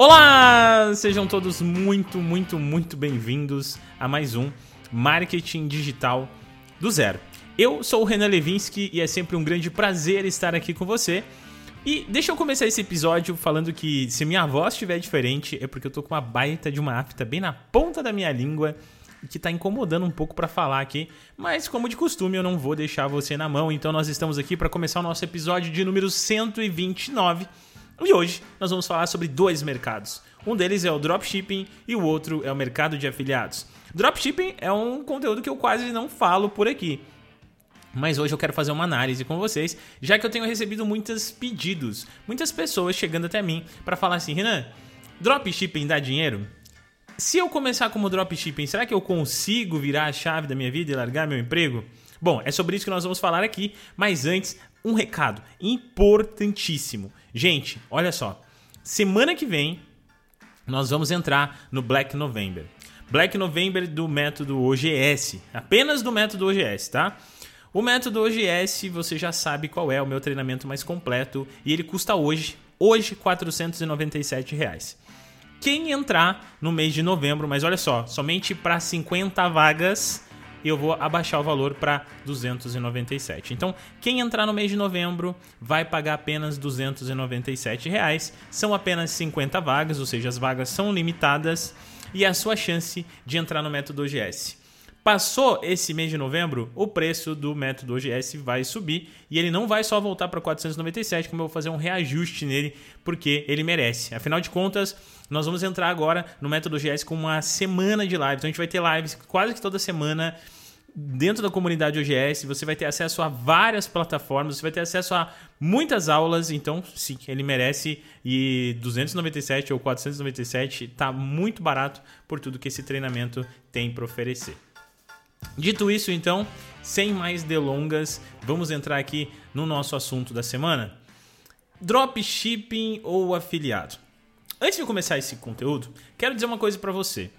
Olá! Sejam todos muito, muito, muito bem-vindos a mais um Marketing Digital do Zero. Eu sou o Renan Levinsky e é sempre um grande prazer estar aqui com você. E deixa eu começar esse episódio falando que se minha voz estiver diferente é porque eu tô com uma baita de uma afta bem na ponta da minha língua que tá incomodando um pouco para falar aqui, mas como de costume eu não vou deixar você na mão, então nós estamos aqui para começar o nosso episódio de número 129 e hoje nós vamos falar sobre dois mercados. Um deles é o dropshipping e o outro é o mercado de afiliados. Dropshipping é um conteúdo que eu quase não falo por aqui. Mas hoje eu quero fazer uma análise com vocês, já que eu tenho recebido muitos pedidos, muitas pessoas chegando até mim para falar assim: Renan, dropshipping dá dinheiro? Se eu começar como dropshipping, será que eu consigo virar a chave da minha vida e largar meu emprego? Bom, é sobre isso que nós vamos falar aqui, mas antes, um recado importantíssimo. Gente, olha só. Semana que vem nós vamos entrar no Black November. Black November do método OGS, apenas do método OGS, tá? O método OGS, você já sabe qual é o meu treinamento mais completo e ele custa hoje, hoje 497 reais. Quem entrar no mês de novembro, mas olha só, somente para 50 vagas eu vou abaixar o valor para 297. Então, quem entrar no mês de novembro vai pagar apenas 297 reais. São apenas 50 vagas, ou seja, as vagas são limitadas e a sua chance de entrar no método OGS. Passou esse mês de novembro, o preço do método OGS vai subir e ele não vai só voltar para 497, como eu vou fazer um reajuste nele, porque ele merece. Afinal de contas, nós vamos entrar agora no método OGS com uma semana de lives. Então a gente vai ter lives quase que toda semana dentro da comunidade OGS, você vai ter acesso a várias plataformas, você vai ter acesso a muitas aulas, então sim, ele merece e 297 ou 497 está muito barato por tudo que esse treinamento tem para oferecer. Dito isso, então, sem mais delongas, vamos entrar aqui no nosso assunto da semana. Dropshipping ou afiliado? Antes de começar esse conteúdo, quero dizer uma coisa para você.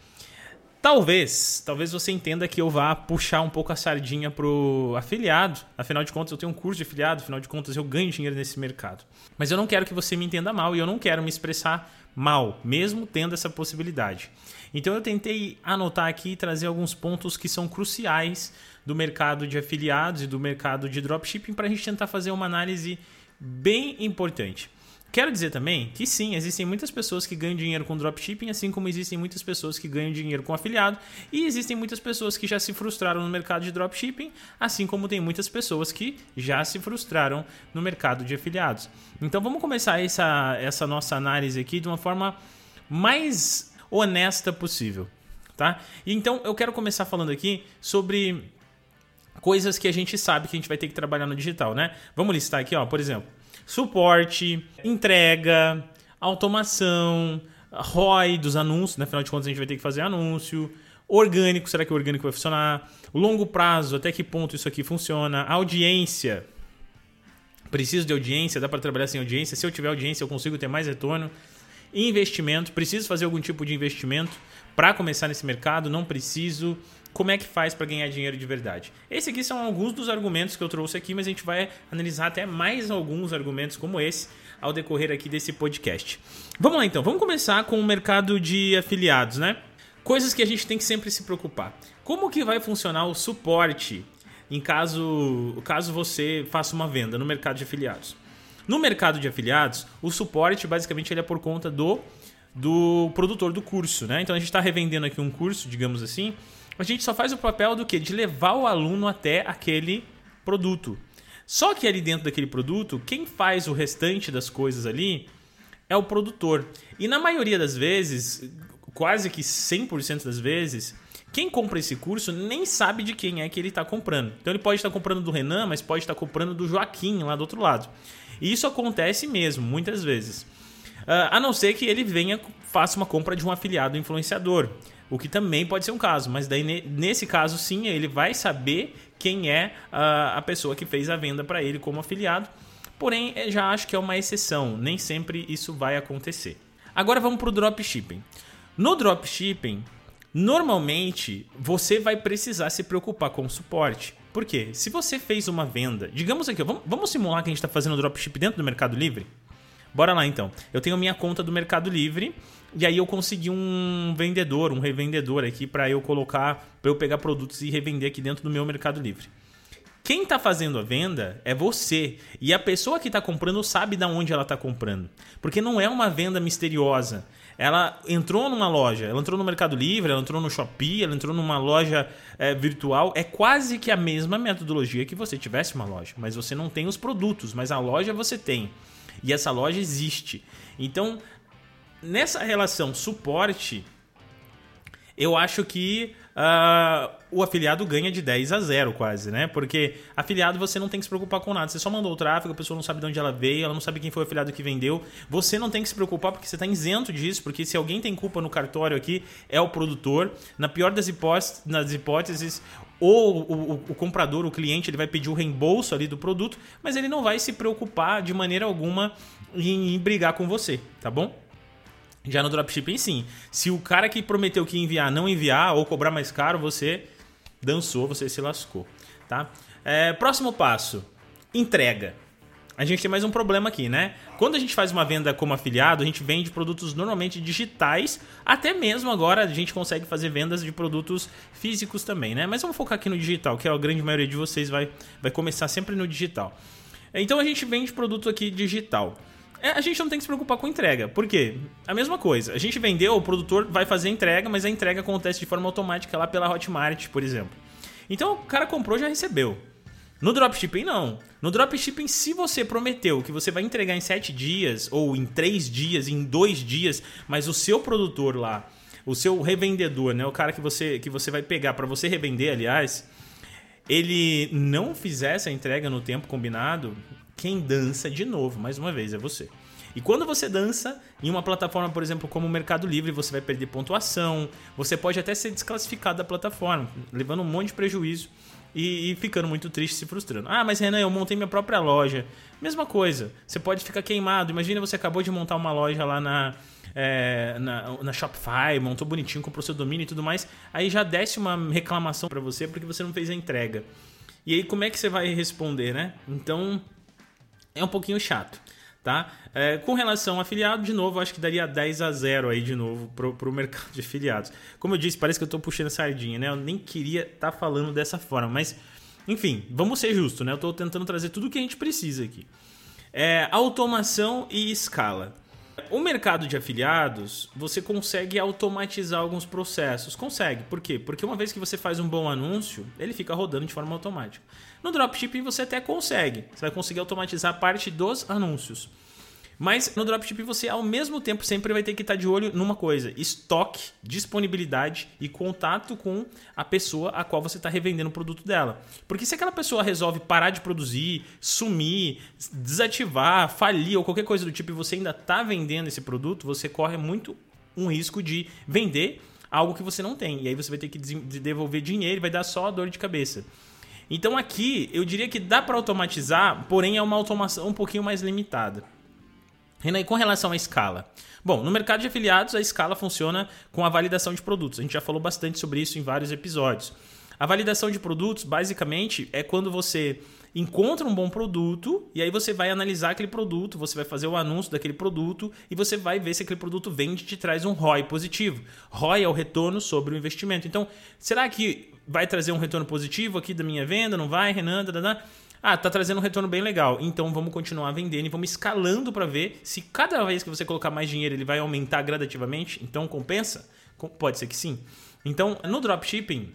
Talvez, talvez você entenda que eu vá puxar um pouco a sardinha pro afiliado. Afinal de contas, eu tenho um curso de afiliado, afinal de contas, eu ganho dinheiro nesse mercado. Mas eu não quero que você me entenda mal e eu não quero me expressar mal, mesmo tendo essa possibilidade. Então eu tentei anotar aqui e trazer alguns pontos que são cruciais do mercado de afiliados e do mercado de dropshipping para a gente tentar fazer uma análise bem importante. Quero dizer também que sim, existem muitas pessoas que ganham dinheiro com dropshipping, assim como existem muitas pessoas que ganham dinheiro com afiliado, e existem muitas pessoas que já se frustraram no mercado de dropshipping, assim como tem muitas pessoas que já se frustraram no mercado de afiliados. Então vamos começar essa, essa nossa análise aqui de uma forma mais honesta possível, tá? Então eu quero começar falando aqui sobre coisas que a gente sabe que a gente vai ter que trabalhar no digital, né? Vamos listar aqui, ó, por exemplo suporte, entrega, automação, ROI dos anúncios, né? afinal de contas a gente vai ter que fazer anúncio, orgânico, será que o orgânico vai funcionar? Longo prazo, até que ponto isso aqui funciona? Audiência, preciso de audiência, dá para trabalhar sem audiência? Se eu tiver audiência, eu consigo ter mais retorno? Investimento, preciso fazer algum tipo de investimento para começar nesse mercado? Não preciso como é que faz para ganhar dinheiro de verdade. Esses aqui são alguns dos argumentos que eu trouxe aqui, mas a gente vai analisar até mais alguns argumentos como esse ao decorrer aqui desse podcast. Vamos lá então, vamos começar com o mercado de afiliados, né? Coisas que a gente tem que sempre se preocupar. Como que vai funcionar o suporte em caso, caso você faça uma venda no mercado de afiliados? No mercado de afiliados, o suporte basicamente ele é por conta do, do produtor do curso, né? Então a gente está revendendo aqui um curso, digamos assim, a gente só faz o papel do que? De levar o aluno até aquele produto. Só que ali dentro daquele produto, quem faz o restante das coisas ali é o produtor. E na maioria das vezes, quase que 100% das vezes, quem compra esse curso nem sabe de quem é que ele está comprando. Então ele pode estar comprando do Renan, mas pode estar comprando do Joaquim lá do outro lado. E isso acontece mesmo, muitas vezes. Uh, a não ser que ele venha, faça uma compra de um afiliado influenciador. O que também pode ser um caso, mas daí nesse caso sim, ele vai saber quem é a, pessoa que fez a venda para ele como afiliado. Porém, é, já acho que é uma exceção, nem sempre isso vai acontecer. Agora vamos para o dropshipping. No dropshipping, normalmente você vai precisar se preocupar com o suporte. Por quê? Se você fez uma venda, digamos aqui, vamos, vamos simular que a gente está fazendo dropship dentro do Mercado Livre. Bora lá então. Eu tenho minha conta do Mercado Livre e aí eu consegui um vendedor, um revendedor aqui para eu colocar, para eu pegar produtos e revender aqui dentro do meu Mercado Livre. Quem está fazendo a venda é você. E a pessoa que está comprando sabe de onde ela está comprando. Porque não é uma venda misteriosa. Ela entrou numa loja, ela entrou no Mercado Livre, ela entrou no Shopee, ela entrou numa loja é, virtual. É quase que a mesma metodologia que você tivesse uma loja. Mas você não tem os produtos, mas a loja você tem. E essa loja existe. Então, nessa relação suporte, eu acho que uh, o afiliado ganha de 10 a 0 quase, né? Porque afiliado você não tem que se preocupar com nada. Você só mandou o tráfego, a pessoa não sabe de onde ela veio, ela não sabe quem foi o afiliado que vendeu. Você não tem que se preocupar porque você está isento disso, porque se alguém tem culpa no cartório aqui, é o produtor. Na pior das hipóteses, nas hipóteses ou o, o, o, comprador, o cliente, ele vai pedir o reembolso ali do produto, mas ele não vai se preocupar de maneira alguma em, em brigar com você, tá bom? Já no dropshipping, sim. Se o cara que prometeu que ia enviar não enviar ou cobrar mais caro, você dançou, você se lascou, tá? É, próximo passo, entrega. A gente tem mais um problema aqui, né? Quando a gente faz uma venda como afiliado, a gente vende produtos normalmente digitais, até mesmo agora a gente consegue fazer vendas de produtos físicos também, né? Mas vamos focar aqui no digital, que a grande maioria de vocês vai, vai começar sempre no digital. Então a gente vende produto aqui digital. É, a gente não tem que se preocupar com entrega. Por quê? A mesma coisa. A gente vendeu, o produtor vai fazer a entrega, mas a entrega acontece de forma automática lá pela Hotmart, por exemplo. Então o cara comprou já recebeu. No dropshipping, não. No dropshipping, se você prometeu que você vai entregar em 7 dias, ou em 3 dias, em 2 dias, mas o seu produtor lá, o seu revendedor, né, o cara que você, que você vai pegar para você revender, aliás, ele não fizesse a entrega no tempo combinado, quem dança de novo, mais uma vez, é você. E quando você dança em uma plataforma, por exemplo, como o Mercado Livre, você vai perder pontuação, você pode até ser desclassificado da plataforma, levando um monte de prejuízo e, e, ficando muito triste, se frustrando. Ah, mas Renan, eu montei minha própria loja. Mesma coisa, você pode ficar queimado. Imagina você acabou de montar uma loja lá na, é, na, na, Shopify, montou bonitinho, comprou seu domínio e tudo mais. Aí já desce uma reclamação para você porque você não fez a entrega. E aí, como é que você vai responder, né? Então, é um pouquinho chato. Tá? É, com relação a afiliado, de novo, acho que daria 10 a 0 aí de novo pro, pro mercado de afiliados. Como eu disse, parece que eu estou puxando sardinha, né? Eu nem queria estar tá falando dessa forma, mas enfim, vamos ser justos, né? Eu estou tentando trazer tudo o que a gente precisa aqui. É, automação e escala. O mercado de afiliados, você consegue automatizar alguns processos. Consegue. Por quê? Porque uma vez que você faz um bom anúncio, ele fica rodando de forma automática. No dropshipping você até consegue. Você vai conseguir automatizar parte dos anúncios. Mas no dropshipping você ao mesmo tempo sempre vai ter que estar de olho numa coisa: estoque, disponibilidade e contato com a pessoa a qual você está revendendo o produto dela. Porque se aquela pessoa resolve parar de produzir, sumir, desativar, falir ou qualquer coisa do tipo e você ainda está vendendo esse produto, você corre muito um risco de vender algo que você não tem. E aí você vai ter que devolver dinheiro e vai dar só dor de cabeça. Então aqui eu diria que dá para automatizar, porém é uma automação um pouquinho mais limitada. Renan, e com relação à escala? Bom, no mercado de afiliados, a escala funciona com a validação de produtos. A gente já falou bastante sobre isso em vários episódios. A validação de produtos, basicamente, é quando você encontra um bom produto e aí você vai analisar aquele produto, você vai fazer o anúncio daquele produto e você vai ver se aquele produto vende e te traz um ROI positivo. ROI é o retorno sobre o investimento. Então, será que vai trazer um retorno positivo aqui da minha venda? Não vai, Renan? Ah, tá trazendo um retorno bem legal. Então vamos continuar vendendo e vamos escalando para ver se cada vez que você colocar mais dinheiro ele vai aumentar gradativamente. Então compensa? Pode ser que sim. Então, no dropshipping,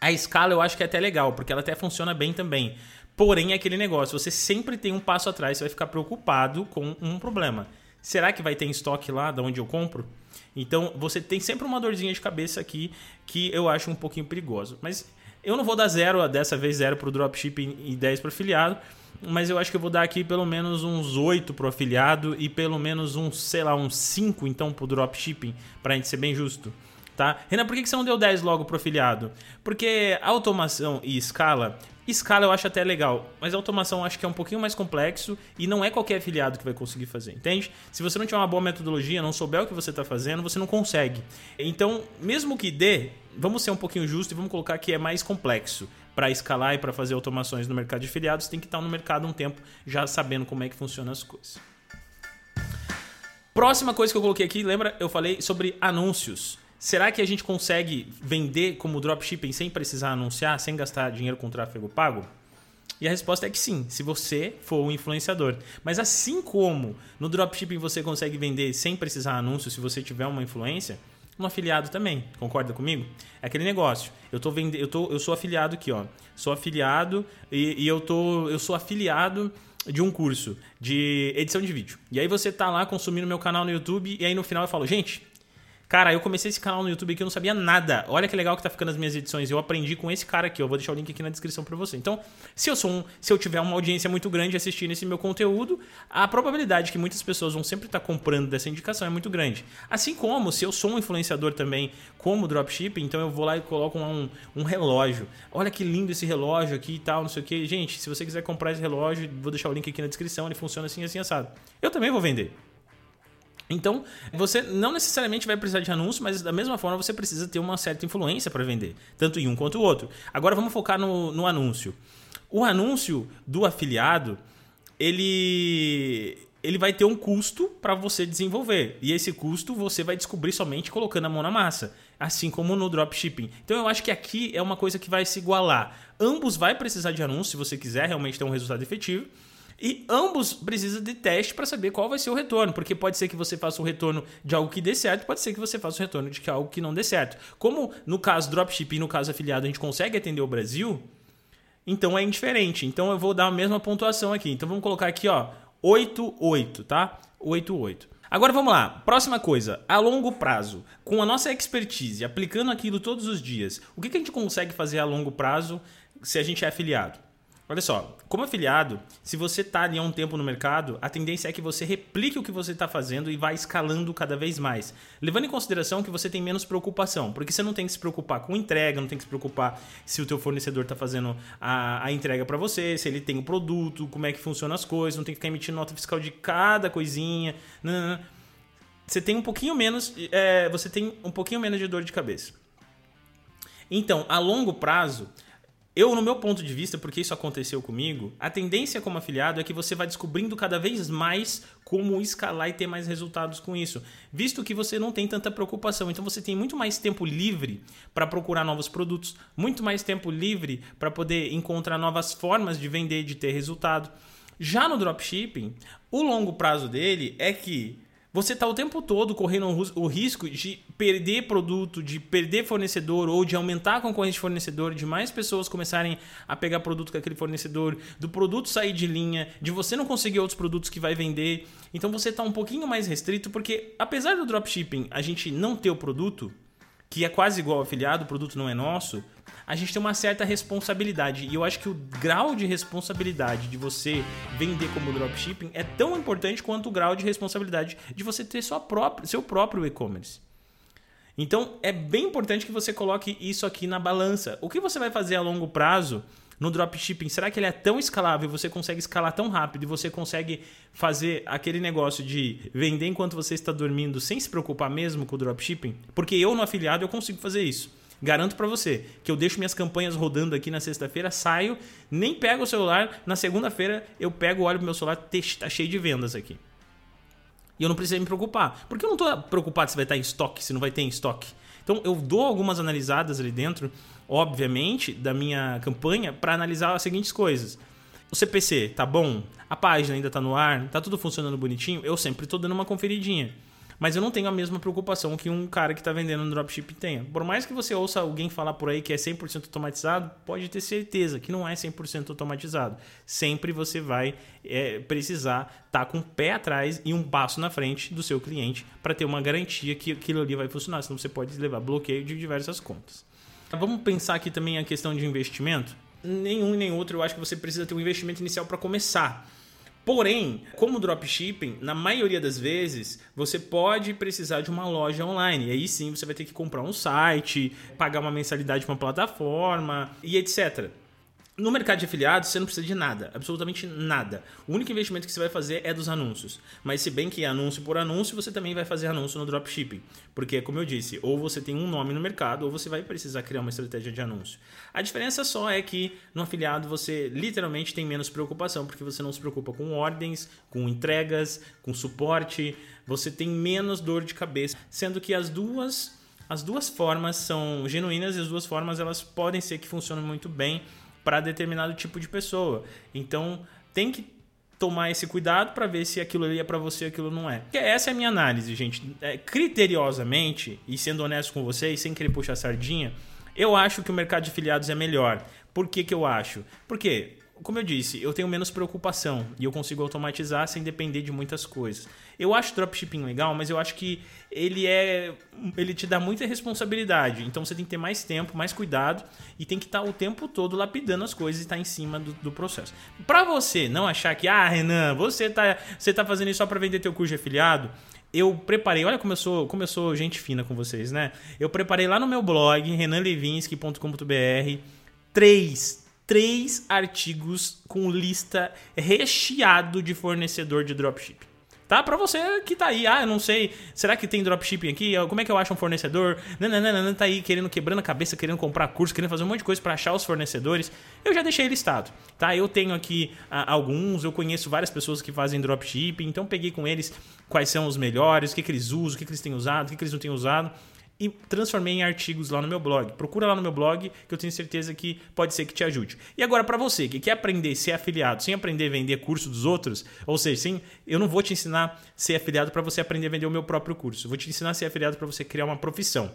a escala eu acho que é até legal, porque ela até funciona bem também. Porém, é aquele negócio, você sempre tem um passo atrás, você vai ficar preocupado com um problema. Será que vai ter em estoque lá de onde eu compro? Então, você tem sempre uma dorzinha de cabeça aqui que eu acho um pouquinho perigoso. Mas eu não vou dar zero, dessa vez zero para o dropshipping e 10 para afiliado, mas eu acho que eu vou dar aqui pelo menos uns 8 para o afiliado e pelo menos uns, sei lá, uns 5 então para o dropshipping, para a gente ser bem justo. Tá? Renan, por que você não deu 10 logo pro afiliado? Porque automação e escala Escala eu acho até legal, mas automação eu acho que é um pouquinho mais complexo e não é qualquer afiliado que vai conseguir fazer, entende? Se você não tiver uma boa metodologia, não souber o que você está fazendo, você não consegue. Então, mesmo que dê, vamos ser um pouquinho justos e vamos colocar que é mais complexo. Para escalar e para fazer automações no mercado de afiliados, tem que estar no mercado um tempo já sabendo como é que funcionam as coisas. Próxima coisa que eu coloquei aqui, lembra? Eu falei sobre anúncios. Será que a gente consegue vender como dropshipping sem precisar anunciar, sem gastar dinheiro com tráfego pago? E a resposta é que sim, se você for um influenciador. Mas assim como no dropshipping você consegue vender sem precisar anúncio se você tiver uma influência, no afiliado também. Concorda comigo? É aquele negócio. Eu tô vendendo, eu tô, eu sou afiliado aqui, ó. Sou afiliado e, e eu tô, eu sou afiliado de um curso de edição de vídeo. E aí você tá lá consumindo meu canal no YouTube e aí no final eu falo, gente, Cara, eu comecei esse canal no YouTube aqui, eu não sabia nada. Olha que legal que tá ficando as minhas edições. Eu aprendi com esse cara aqui. Eu vou deixar o link aqui na descrição para você. Então, se eu sou um, se eu tiver uma audiência muito grande assistindo esse meu conteúdo, a probabilidade que muitas pessoas vão sempre estar tá comprando dessa indicação é muito grande. Assim como se eu sou um influenciador também, como dropshipping, então eu vou lá e coloco um, um relógio. Olha que lindo esse relógio aqui e tal, não sei o que. Gente, se você quiser comprar esse relógio, vou deixar o link aqui na descrição. Ele funciona assim, assim, assado. Eu também vou vender. Então, você não necessariamente vai precisar de anúncio, mas da mesma forma você precisa ter uma certa influência para vender, tanto em um quanto o outro. Agora vamos focar no, no anúncio. O anúncio do afiliado, ele, ele vai ter um custo para você desenvolver. E esse custo você vai descobrir somente colocando a mão na massa, assim como no dropshipping. Então eu acho que aqui é uma coisa que vai se igualar. Ambos vai precisar de anúncio se você quiser realmente ter um resultado efetivo. E ambos precisam de teste para saber qual vai ser o retorno, porque pode ser que você faça o retorno de algo que dê certo, pode ser que você faça o retorno de algo que não dê certo. Como no caso dropshipping no caso afiliado a gente consegue atender o Brasil, então é indiferente. Então eu vou dar a mesma pontuação aqui. Então vamos colocar aqui, ó, 8 8, tá? 8 8. Agora vamos lá, próxima coisa, a longo prazo, com a nossa expertise, aplicando aquilo todos os dias, o que a gente consegue fazer a longo prazo se a gente é afiliado? Olha só, como afiliado, se você está ali há um tempo no mercado, a tendência é que você replique o que você está fazendo e vá escalando cada vez mais. Levando em consideração que você tem menos preocupação, porque você não tem que se preocupar com entrega, não tem que se preocupar se o teu fornecedor está fazendo a, a entrega para você, se ele tem o produto, como é que funcionam as coisas, não tem que ficar emitindo nota fiscal de cada coisinha. Não, não, não. Você tem um pouquinho menos, é, você tem um pouquinho menos de dor de cabeça. Então, a longo prazo, eu, no meu ponto de vista, porque isso aconteceu comigo, a tendência como afiliado é que você vai descobrindo cada vez mais como escalar e ter mais resultados com isso, visto que você não tem tanta preocupação. Então você tem muito mais tempo livre para procurar novos produtos, muito mais tempo livre para poder encontrar novas formas de vender, de ter resultado. Já no dropshipping, o longo prazo dele é que você está o tempo todo correndo o risco de perder produto, de perder fornecedor ou de aumentar a concorrência de fornecedor, de mais pessoas começarem a pegar produto com aquele fornecedor, do produto sair de linha, de você não conseguir outros produtos que vai vender. Então você está um pouquinho mais restrito porque apesar do dropshipping a gente não ter o produto, que é quase igual afiliado, o produto não é nosso, a gente tem uma certa responsabilidade. E eu acho que o grau de responsabilidade de você vender como dropshipping é tão importante quanto o grau de responsabilidade de você ter sua própria, seu próprio e-commerce. Então é bem importante que você coloque isso aqui na balança. O que você vai fazer a longo prazo no dropshipping? Será que ele é tão escalável, você consegue escalar tão rápido e você consegue fazer aquele negócio de vender enquanto você está dormindo sem se preocupar mesmo com o dropshipping? Porque eu no afiliado eu consigo fazer isso. Garanto para você que eu deixo minhas campanhas rodando aqui na sexta-feira, saio, nem pego o celular, na segunda-feira eu pego, olho pro meu celular, tá cheio de vendas aqui. E eu não preciso me preocupar. Porque eu não estou preocupado se vai estar em estoque, se não vai ter em estoque. Então eu dou algumas analisadas ali dentro, obviamente, da minha campanha para analisar as seguintes coisas. O CPC tá bom? A página ainda tá no ar? Tá tudo funcionando bonitinho? Eu sempre estou dando uma conferidinha. Mas eu não tenho a mesma preocupação que um cara que está vendendo no dropship tenha. Por mais que você ouça alguém falar por aí que é 100% automatizado, pode ter certeza que não é 100% automatizado. Sempre você vai é, precisar estar tá com o pé atrás e um passo na frente do seu cliente para ter uma garantia que aquilo ali vai funcionar. Senão você pode levar bloqueio de diversas contas. Vamos pensar aqui também a questão de investimento. Nenhum nem outro, eu acho que você precisa ter um investimento inicial para começar. Porém, como dropshipping, na maioria das vezes, você pode precisar de uma loja online. E aí sim você vai ter que comprar um site, pagar uma mensalidade para uma plataforma e etc. No mercado de afiliados, você não precisa de nada, absolutamente nada. O único investimento que você vai fazer é dos anúncios. Mas se bem que anúncio por anúncio, você também vai fazer anúncio no dropshipping. Porque, como eu disse, ou você tem um nome no mercado, ou você vai precisar criar uma estratégia de anúncio. A diferença só é que no afiliado você literalmente tem menos preocupação, porque você não se preocupa com ordens, com entregas, com suporte, você tem menos dor de cabeça. Sendo que as duas, as duas formas são genuínas e as duas formas elas podem ser que funcionem muito bem para determinado tipo de pessoa. Então, tem que tomar esse cuidado para ver se aquilo ali é para você aquilo não é. Essa é a minha análise, gente. É, criteriosamente, e sendo honesto com vocês, sem querer puxar sardinha, eu acho que o mercado de filiados é melhor. Por que, que eu acho? Porque como eu disse, eu tenho menos preocupação e eu consigo automatizar sem depender de muitas coisas. Eu acho dropshipping legal, mas eu acho que ele é ele te dá muita responsabilidade. Então você tem que ter mais tempo, mais cuidado e tem que estar o tempo todo lapidando as coisas e estar em cima do, do processo. Para você não achar que ah, Renan, você tá você tá fazendo isso só para vender teu curso de afiliado, eu preparei, olha como eu sou, como eu sou gente fina com vocês, né? Eu preparei lá no meu blog renanlevinsky.com.br três três artigos com lista recheado de fornecedor de dropship. Tá? Pra você que tá aí, ah, eu não sei, será que tem dropshipping aqui? Como é que eu acho um fornecedor? Não, tá aí querendo, quebrando a cabeça, querendo comprar curso, querendo fazer um monte de coisa para achar os fornecedores. Eu já deixei listado, tá? Eu tenho aqui ah, alguns, eu conheço várias pessoas que fazem dropshipping, então peguei com eles quais são os melhores, o que, que eles usam, o que, que eles têm usado, o que, que eles não têm usado e transformei em artigos lá no meu blog. Procura lá no meu blog que eu tenho certeza que pode ser que te ajude. E agora para você que quer aprender a ser afiliado sem aprender a vender curso dos outros, ou seja, sim, eu não vou te ensinar a ser afiliado para você aprender a vender o meu próprio curso. Eu vou te ensinar a ser afiliado para você criar uma profissão.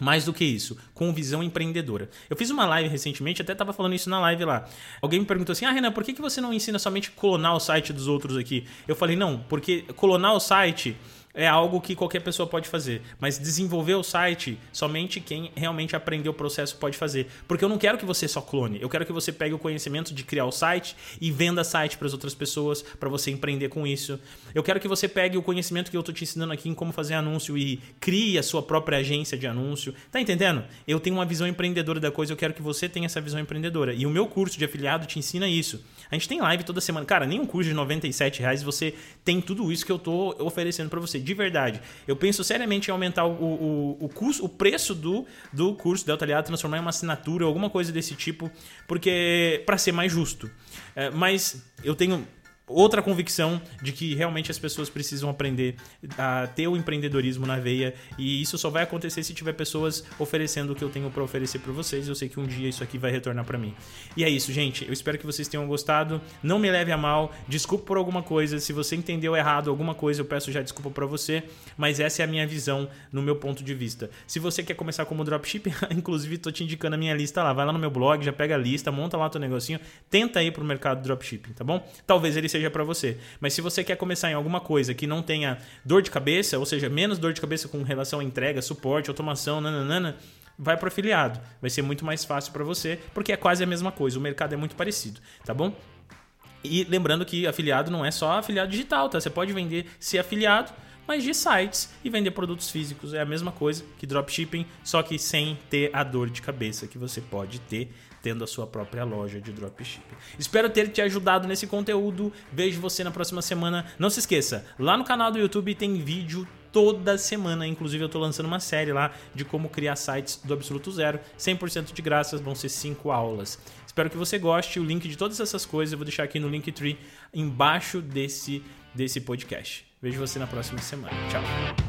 Mais do que isso, com visão empreendedora. Eu fiz uma live recentemente, até estava falando isso na live lá. Alguém me perguntou assim: Ah, Renan, por que, que você não ensina somente clonar o site dos outros aqui? Eu falei: Não, porque clonar o site é algo que qualquer pessoa pode fazer. Mas desenvolver o site, somente quem realmente aprendeu o processo pode fazer. Porque eu não quero que você só clone. Eu quero que você pegue o conhecimento de criar o site e venda site para as outras pessoas, para você empreender com isso. Eu quero que você pegue o conhecimento que eu estou te ensinando aqui em como fazer anúncio e crie a sua própria agência de anúncio. Tá entendendo? Eu tenho uma visão empreendedora da coisa, eu quero que você tenha essa visão empreendedora. E o meu curso de afiliado te ensina isso. A gente tem live toda semana. Cara, nem um curso de 97 reais você tem tudo isso que eu estou oferecendo para você de verdade. Eu penso seriamente em aumentar o, o, o, o preço do, do curso Delta Aliado, transformar em uma assinatura, alguma coisa desse tipo, porque para ser mais justo. É, mas eu tenho outra convicção de que realmente as pessoas precisam aprender a ter o empreendedorismo na veia e isso só vai acontecer se tiver pessoas oferecendo o que eu tenho para oferecer para vocês. Eu sei que um dia isso aqui vai retornar para mim. E é isso, gente. Eu espero que vocês tenham gostado. Não me leve a mal. Desculpa por alguma coisa. Se você entendeu errado alguma coisa, eu peço já desculpa para você, mas essa é a minha visão no meu ponto de vista. Se você quer começar como dropship, inclusive tô te indicando a minha lista lá. Vai lá no meu blog, já pega a lista, monta lá teu negocinho, tenta ir pro mercado dropshipping, tá bom? Talvez ele seja para você. Mas se você quer começar em alguma coisa que não tenha dor de cabeça, ou seja, menos dor de cabeça com relação à entrega, suporte, automação, nananana, vai para afiliado. Vai ser muito mais fácil para você, porque é quase a mesma coisa. O mercado é muito parecido, tá bom? E lembrando que afiliado não é só afiliado digital, tá? Você pode vender ser afiliado, mas de sites e vender produtos físicos. É a mesma coisa que dropshipping, só que sem ter a dor de cabeça que você pode ter tendo a sua própria loja de dropshipping. Espero ter te ajudado nesse conteúdo. Vejo você na próxima semana. Não se esqueça, lá no canal do YouTube tem vídeo toda semana. Inclusive, eu estou lançando uma série lá de como criar sites do absoluto zero, 100% de graças, vão ser cinco aulas. Espero que você goste. O link de todas essas coisas eu vou deixar aqui no Linktree embaixo desse, desse podcast. Vejo você na próxima semana. Tchau.